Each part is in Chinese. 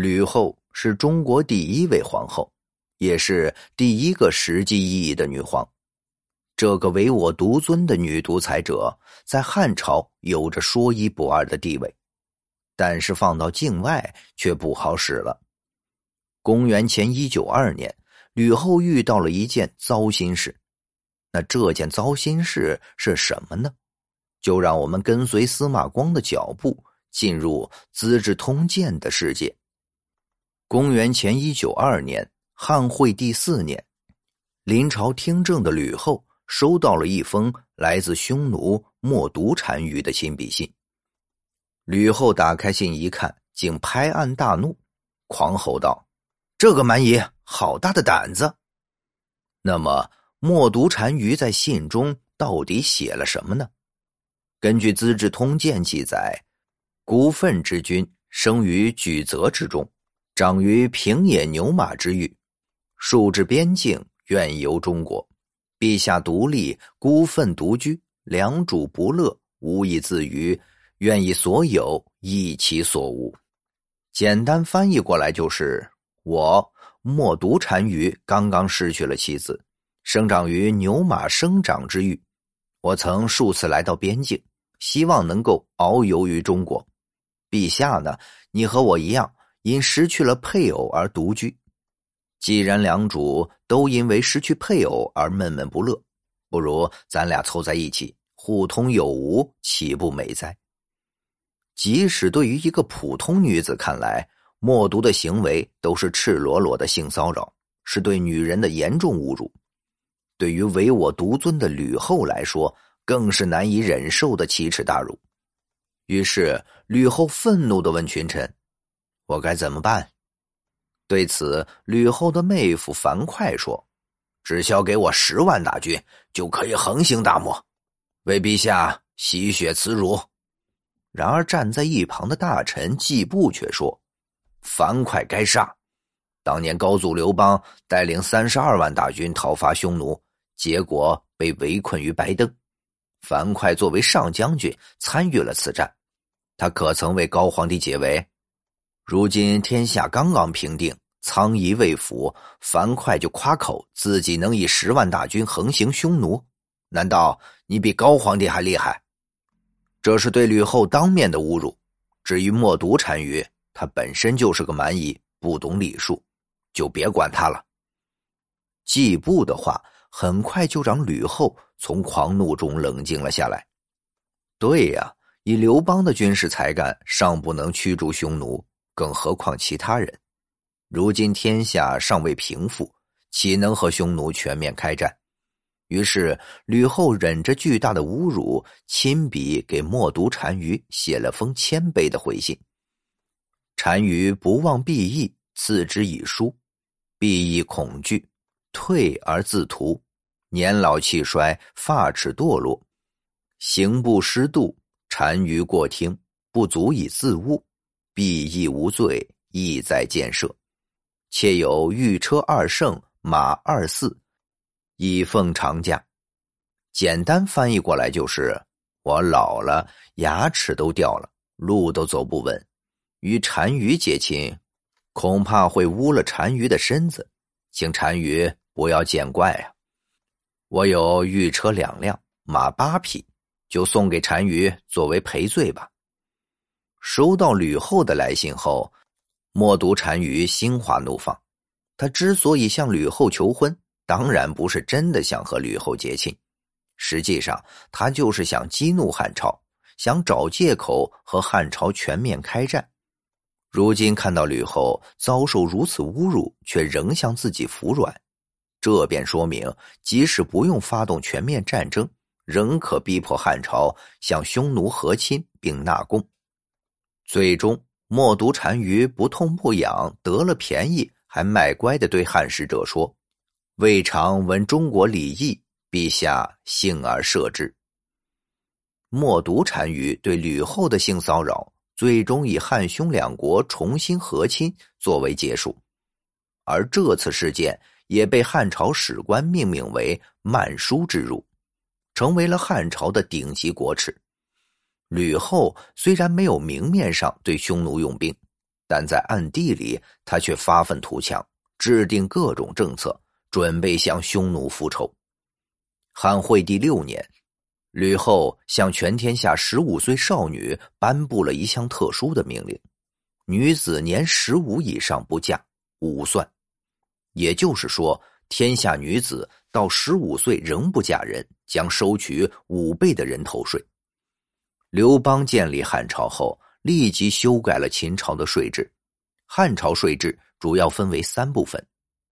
吕后是中国第一位皇后，也是第一个实际意义的女皇。这个唯我独尊的女独裁者，在汉朝有着说一不二的地位，但是放到境外却不好使了。公元前一九二年，吕后遇到了一件糟心事。那这件糟心事是什么呢？就让我们跟随司马光的脚步，进入《资治通鉴》的世界。公元前一九二年，汉惠帝四年，临朝听政的吕后。收到了一封来自匈奴冒毒单于的亲笔信。吕后打开信一看，竟拍案大怒，狂吼道：“这个蛮夷，好大的胆子！”那么，冒毒单于在信中到底写了什么呢？根据《资治通鉴》记载，孤愤之君生于举泽之中，长于平野牛马之域，数至边境，愿游中国。陛下独立，孤愤独居，良主不乐，无以自娱，愿以所有益其所无。简单翻译过来就是：我莫毒单于刚刚失去了妻子，生长于牛马生长之域。我曾数次来到边境，希望能够遨游于中国。陛下呢？你和我一样，因失去了配偶而独居。既然两主都因为失去配偶而闷闷不乐，不如咱俩凑在一起，互通有无，岂不美哉？即使对于一个普通女子看来，默读的行为都是赤裸裸的性骚扰，是对女人的严重侮辱；对于唯我独尊的吕后来说，更是难以忍受的奇耻大辱。于是，吕后愤怒的问群臣：“我该怎么办？”对此，吕后的妹夫樊哙说：“只需给我十万大军，就可以横行大漠，为陛下洗雪辞辱。”然而，站在一旁的大臣季布却说：“樊哙该杀！当年高祖刘邦带领三十二万大军讨伐匈奴，结果被围困于白登。樊哙作为上将军参与了此战，他可曾为高皇帝解围？”如今天下刚刚平定，苍夷未服，樊哙就夸口自己能以十万大军横行匈奴，难道你比高皇帝还厉害？这是对吕后当面的侮辱。至于默毒单于，他本身就是个蛮夷，不懂礼数，就别管他了。季布的话很快就让吕后从狂怒中冷静了下来。对呀，以刘邦的军事才干，尚不能驱逐匈奴。更何况其他人，如今天下尚未平复，岂能和匈奴全面开战？于是吕后忍着巨大的侮辱，亲笔给默读单于写了封谦卑的回信。单于不忘毕义，赐之以书。毕义恐惧，退而自图。年老气衰，发齿堕落，行不失度，单于过听，不足以自悟。必亦无罪，意在建设。且有御车二乘，马二四，以奉长假。简单翻译过来就是：我老了，牙齿都掉了，路都走不稳，与单于结亲，恐怕会污了单于的身子，请单于不要见怪啊！我有御车两辆，马八匹，就送给单于作为赔罪吧。收到吕后的来信后，默读单于心花怒放。他之所以向吕后求婚，当然不是真的想和吕后结亲，实际上他就是想激怒汉朝，想找借口和汉朝全面开战。如今看到吕后遭受如此侮辱，却仍向自己服软，这便说明，即使不用发动全面战争，仍可逼迫汉朝向匈奴和亲并纳贡。最终，默毒单于不痛不痒，得了便宜，还卖乖的对汉使者说：“未尝闻中国礼义，陛下幸而赦之。”默毒单于对吕后的性骚扰，最终以汉匈两国重新和亲作为结束，而这次事件也被汉朝史官命名为“曼殊之辱”，成为了汉朝的顶级国耻。吕后虽然没有明面上对匈奴用兵，但在暗地里，他却发愤图强，制定各种政策，准备向匈奴复仇。汉惠帝六年，吕后向全天下十五岁少女颁布了一项特殊的命令：女子年十五以上不嫁，五算。也就是说，天下女子到十五岁仍不嫁人，将收取五倍的人头税。刘邦建立汉朝后。立即修改了秦朝的税制。汉朝税制主要分为三部分：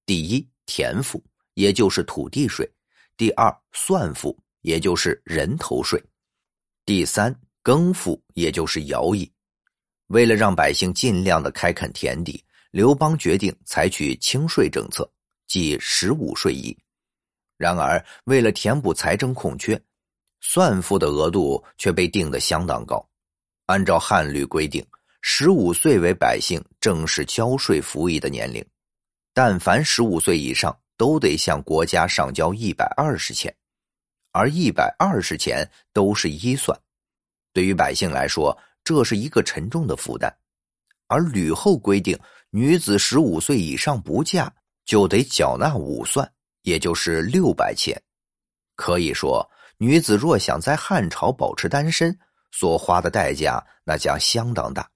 第一，田赋，也就是土地税；第二，算赋，也就是人头税；第三，耕赋，也就是徭役。为了让百姓尽量的开垦田地，刘邦决定采取轻税政策，即十五税一。然而，为了填补财政空缺，算赋的额度却被定得相当高。按照汉律规定，十五岁为百姓正式交税服役的年龄，但凡十五岁以上，都得向国家上交一百二十钱，而一百二十钱都是一算。对于百姓来说，这是一个沉重的负担。而吕后规定，女子十五岁以上不嫁，就得缴纳五算，也就是六百钱。可以说，女子若想在汉朝保持单身，所花的代价那将相当大，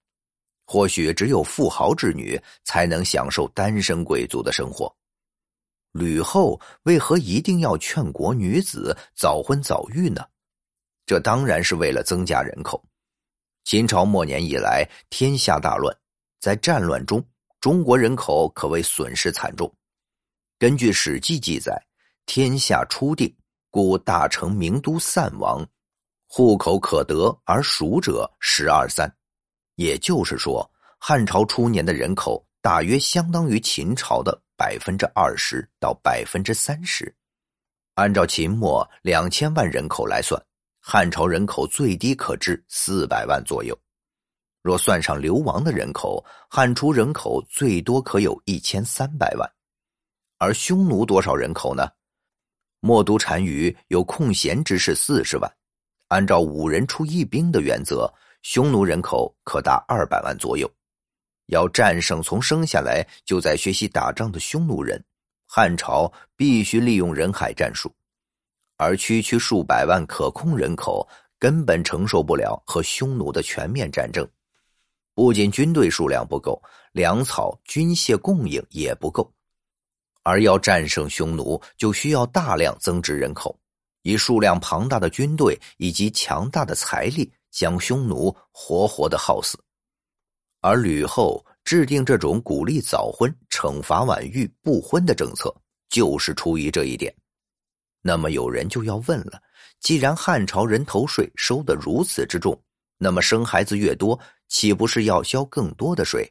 或许只有富豪之女才能享受单身贵族的生活。吕后为何一定要劝国女子早婚早育呢？这当然是为了增加人口。秦朝末年以来，天下大乱，在战乱中，中国人口可谓损失惨重。根据《史记》记载，天下初定，故大成名都散亡。户口可得而属者十二三，也就是说，汉朝初年的人口大约相当于秦朝的百分之二十到百分之三十。按照秦末两千万人口来算，汉朝人口最低可至四百万左右。若算上流亡的人口，汉初人口最多可有一千三百万。而匈奴多少人口呢？冒都单于有空闲之士四十万。按照五人出一兵的原则，匈奴人口可达二百万左右。要战胜从生下来就在学习打仗的匈奴人，汉朝必须利用人海战术。而区区数百万可控人口根本承受不了和匈奴的全面战争。不仅军队数量不够，粮草、军械供应也不够。而要战胜匈奴，就需要大量增值人口。以数量庞大的军队以及强大的财力，将匈奴活活的耗死。而吕后制定这种鼓励早婚、惩罚晚育、不婚的政策，就是出于这一点。那么有人就要问了：既然汉朝人头税收得如此之重，那么生孩子越多，岂不是要交更多的税？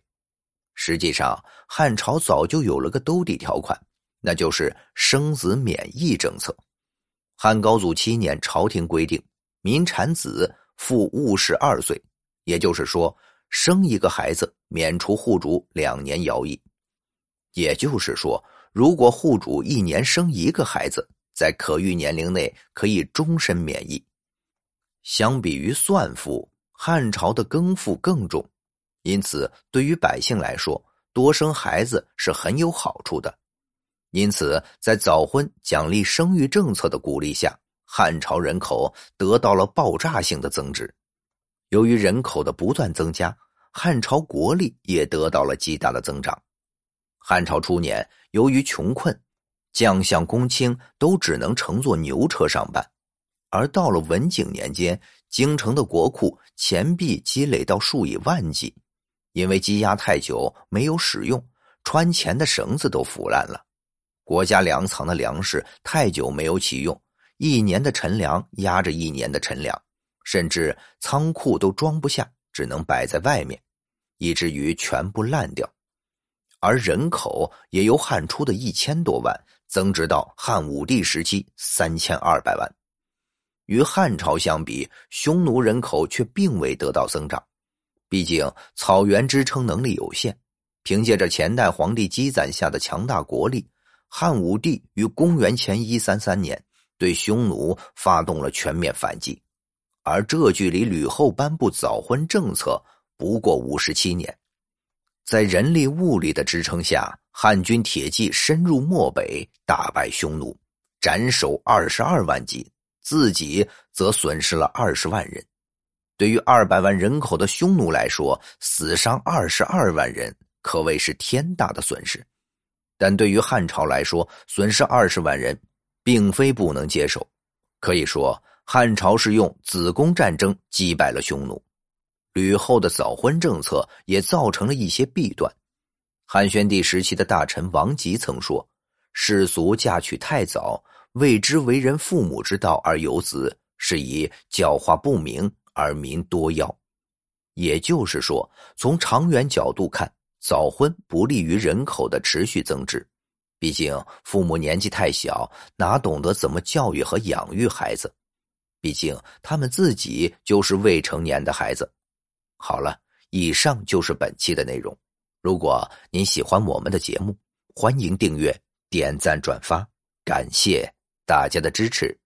实际上，汉朝早就有了个兜底条款，那就是生子免役政策。汉高祖七年，朝廷规定，民产子父戊十二岁，也就是说，生一个孩子免除户主两年徭役。也就是说，如果户主一年生一个孩子，在可育年龄内可以终身免役。相比于算赋，汉朝的更赋更重，因此对于百姓来说，多生孩子是很有好处的。因此，在早婚奖励生育政策的鼓励下，汉朝人口得到了爆炸性的增值。由于人口的不断增加，汉朝国力也得到了极大的增长。汉朝初年，由于穷困，将相公卿都只能乘坐牛车上班；而到了文景年间，京城的国库钱币积累到数以万计，因为积压太久没有使用，穿钱的绳子都腐烂了。国家粮藏的粮食太久没有启用，一年的陈粮压着一年的陈粮，甚至仓库都装不下，只能摆在外面，以至于全部烂掉。而人口也由汉初的一千多万增值到汉武帝时期三千二百万。与汉朝相比，匈奴人口却并未得到增长，毕竟草原支撑能力有限，凭借着前代皇帝积攒下的强大国力。汉武帝于公元前一三三年对匈奴发动了全面反击，而这距离吕后颁布早婚政策不过五十七年。在人力物力的支撑下，汉军铁骑深入漠北，大败匈奴，斩首二十二万级，自己则损失了二十万人。对于二百万人口的匈奴来说，死伤二十二万人可谓是天大的损失。但对于汉朝来说，损失二十万人，并非不能接受。可以说，汉朝是用子宫战争击败了匈奴。吕后的早婚政策也造成了一些弊端。汉宣帝时期的大臣王吉曾说：“世俗嫁娶太早，未知为人父母之道而有子，是以教化不明而民多夭。”也就是说，从长远角度看，早婚不利于人口的持续增值。毕竟父母年纪太小，哪懂得怎么教育和养育孩子？毕竟他们自己就是未成年的孩子。好了，以上就是本期的内容。如果您喜欢我们的节目，欢迎订阅、点赞、转发，感谢大家的支持。